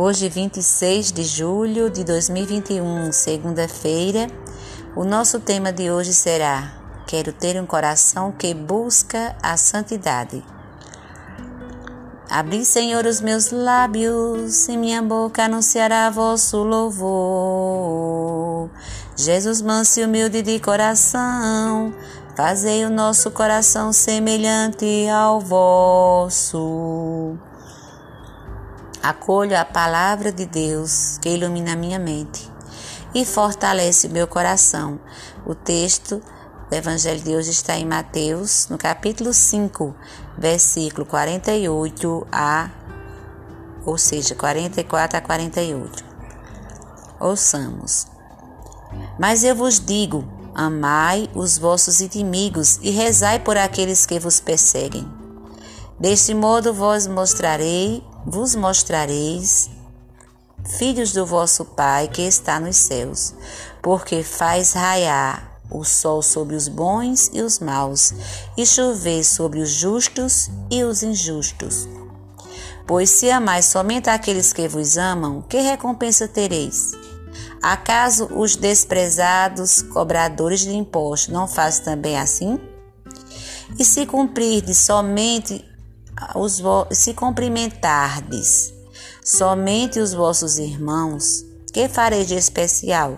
Hoje, 26 de julho de 2021, segunda-feira, o nosso tema de hoje será: Quero ter um coração que busca a santidade. Abri, Senhor, os meus lábios, e minha boca anunciará vosso louvor. Jesus, manso e humilde de coração, fazei o nosso coração semelhante ao vosso. Acolho a palavra de Deus que ilumina minha mente e fortalece meu coração. O texto do Evangelho de hoje está em Mateus, no capítulo 5, versículo 48 a, ou seja, 44 a 48. Ouçamos. Mas eu vos digo: amai os vossos inimigos e rezai por aqueles que vos perseguem. Deste modo vos mostrarei vos mostrareis filhos do vosso Pai que está nos céus, porque faz raiar o sol sobre os bons e os maus, e chover sobre os justos e os injustos. Pois se amais somente aqueles que vos amam, que recompensa tereis? Acaso os desprezados cobradores de impostos não fazem também assim? E se cumprirdes somente os, se cumprimentardes somente os vossos irmãos, que farei de especial?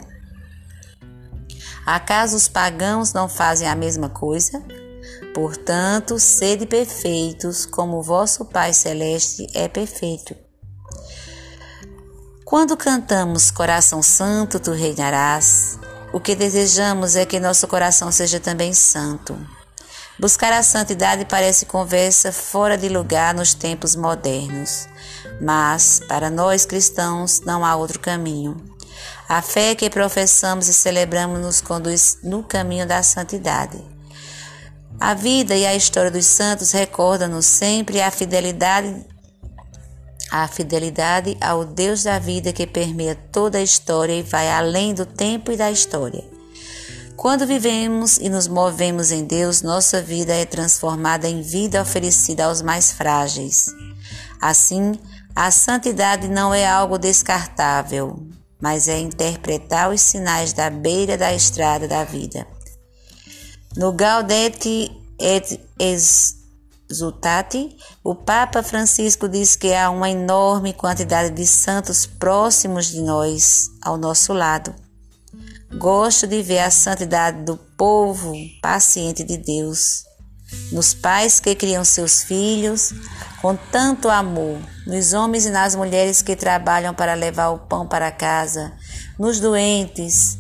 Acaso os pagãos não fazem a mesma coisa? Portanto, sede perfeitos, como vosso Pai Celeste é perfeito. Quando cantamos Coração Santo, tu reinarás, o que desejamos é que nosso coração seja também santo. Buscar a santidade parece conversa fora de lugar nos tempos modernos, mas para nós cristãos não há outro caminho. A fé que professamos e celebramos nos conduz no caminho da santidade. A vida e a história dos santos recordam-nos sempre a fidelidade a fidelidade ao Deus da vida que permeia toda a história e vai além do tempo e da história. Quando vivemos e nos movemos em Deus, nossa vida é transformada em vida oferecida aos mais frágeis. Assim, a santidade não é algo descartável, mas é interpretar os sinais da beira da estrada da vida. No Gaudete et Exultate, o Papa Francisco diz que há uma enorme quantidade de santos próximos de nós, ao nosso lado. Gosto de ver a santidade do povo paciente de Deus, nos pais que criam seus filhos com tanto amor, nos homens e nas mulheres que trabalham para levar o pão para casa, nos doentes,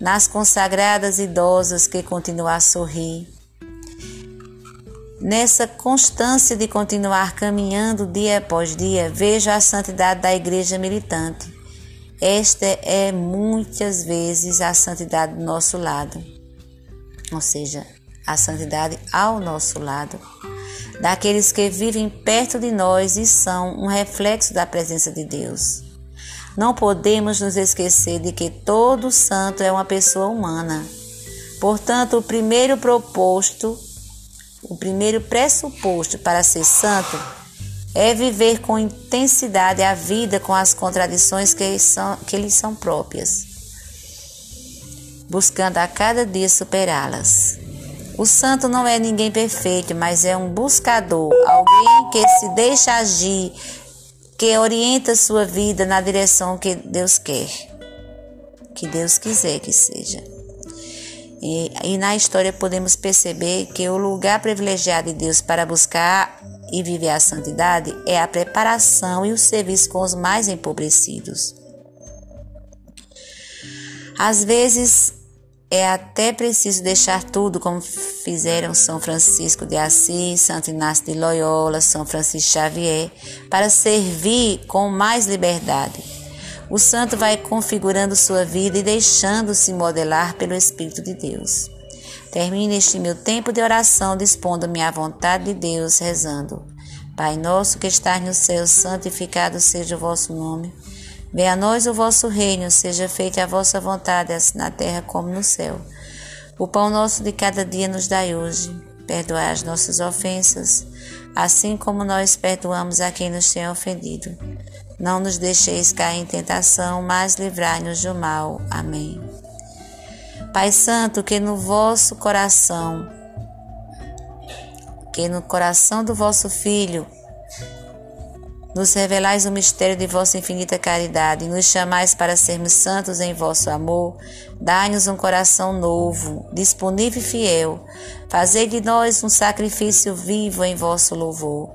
nas consagradas idosas que continuam a sorrir. Nessa constância de continuar caminhando dia após dia, vejo a santidade da igreja militante esta é muitas vezes a santidade do nosso lado, ou seja, a santidade ao nosso lado, daqueles que vivem perto de nós e são um reflexo da presença de Deus. Não podemos nos esquecer de que todo santo é uma pessoa humana. Portanto, o primeiro proposto, o primeiro pressuposto para ser santo é viver com intensidade a vida com as contradições que, são, que lhes são próprias, buscando a cada dia superá-las. O santo não é ninguém perfeito, mas é um buscador, alguém que se deixa agir, que orienta sua vida na direção que Deus quer, que Deus quiser que seja. E, e na história podemos perceber que o lugar privilegiado de Deus para buscar e viver a santidade é a preparação e o serviço com os mais empobrecidos. Às vezes é até preciso deixar tudo, como fizeram São Francisco de Assis, Santo Inácio de Loyola, São Francisco Xavier, para servir com mais liberdade. O santo vai configurando sua vida e deixando-se modelar pelo Espírito de Deus. Termine este meu tempo de oração dispondo-me à vontade de Deus, rezando. Pai nosso que estás no céu, santificado seja o vosso nome. Venha a nós o vosso reino, seja feita a vossa vontade, assim na terra como no céu. O pão nosso de cada dia nos dai hoje. Perdoai as nossas ofensas, assim como nós perdoamos a quem nos tem ofendido Não nos deixeis cair em tentação, mas livrai-nos do mal. Amém. Pai Santo, que no vosso coração, que no coração do vosso Filho, nos revelais o mistério de vossa infinita caridade e nos chamais para sermos santos em vosso amor. Dai-nos um coração novo, disponível e fiel. Fazei de nós um sacrifício vivo em vosso louvor.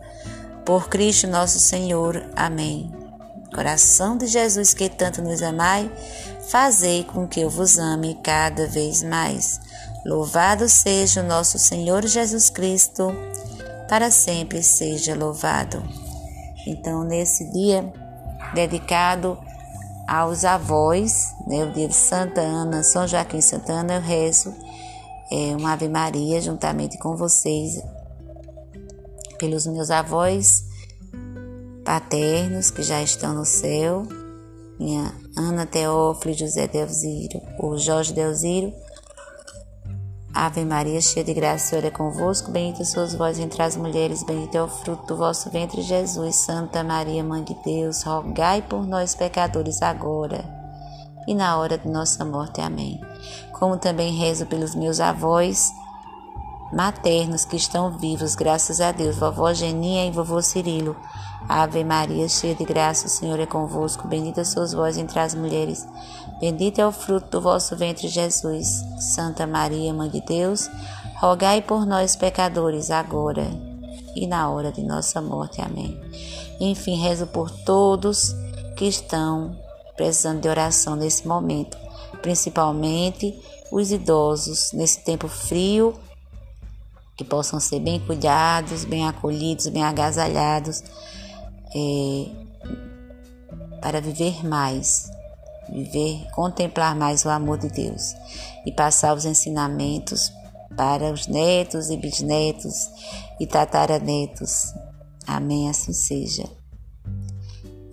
Por Cristo nosso Senhor. Amém. Coração de Jesus que tanto nos amai, fazei com que eu vos ame cada vez mais. Louvado seja o nosso Senhor Jesus Cristo, para sempre seja louvado. Então, nesse dia dedicado aos avós, né, o dia de Santa Ana, São Joaquim Santa Ana, eu rezo é, uma Ave Maria juntamente com vocês, pelos meus avós paternos que já estão no céu, minha Ana Teófilo, José Delziro, o Jorge Delziro, Ave Maria, cheia de graça, o Senhor é convosco. Bendita sois vós entre as mulheres, bendito é o fruto do vosso ventre, Jesus. Santa Maria, Mãe de Deus, rogai por nós, pecadores, agora e na hora de nossa morte. Amém. Como também rezo pelos meus avós maternos que estão vivos, graças a Deus, vovó Geninha e vovô Cirilo. Ave Maria, cheia de graça, o Senhor é convosco. Bendita sois vós entre as mulheres. Bendito é o fruto do vosso ventre, Jesus. Santa Maria, Mãe de Deus, rogai por nós, pecadores, agora e na hora de nossa morte. Amém. Enfim, rezo por todos que estão precisando de oração nesse momento, principalmente os idosos nesse tempo frio que possam ser bem cuidados, bem acolhidos, bem agasalhados, é, para viver mais, viver, contemplar mais o amor de Deus e passar os ensinamentos para os netos e bisnetos e tataranetos. Amém, assim seja.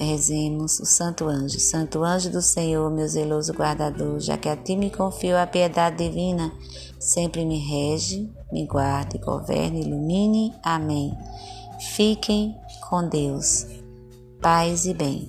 Rezemos o Santo Anjo. Santo Anjo do Senhor, meu zeloso guardador, já que a ti me confio a piedade divina, sempre me rege, me guarde, governe, ilumine. Amém. Fiquem com Deus. Paz e bem.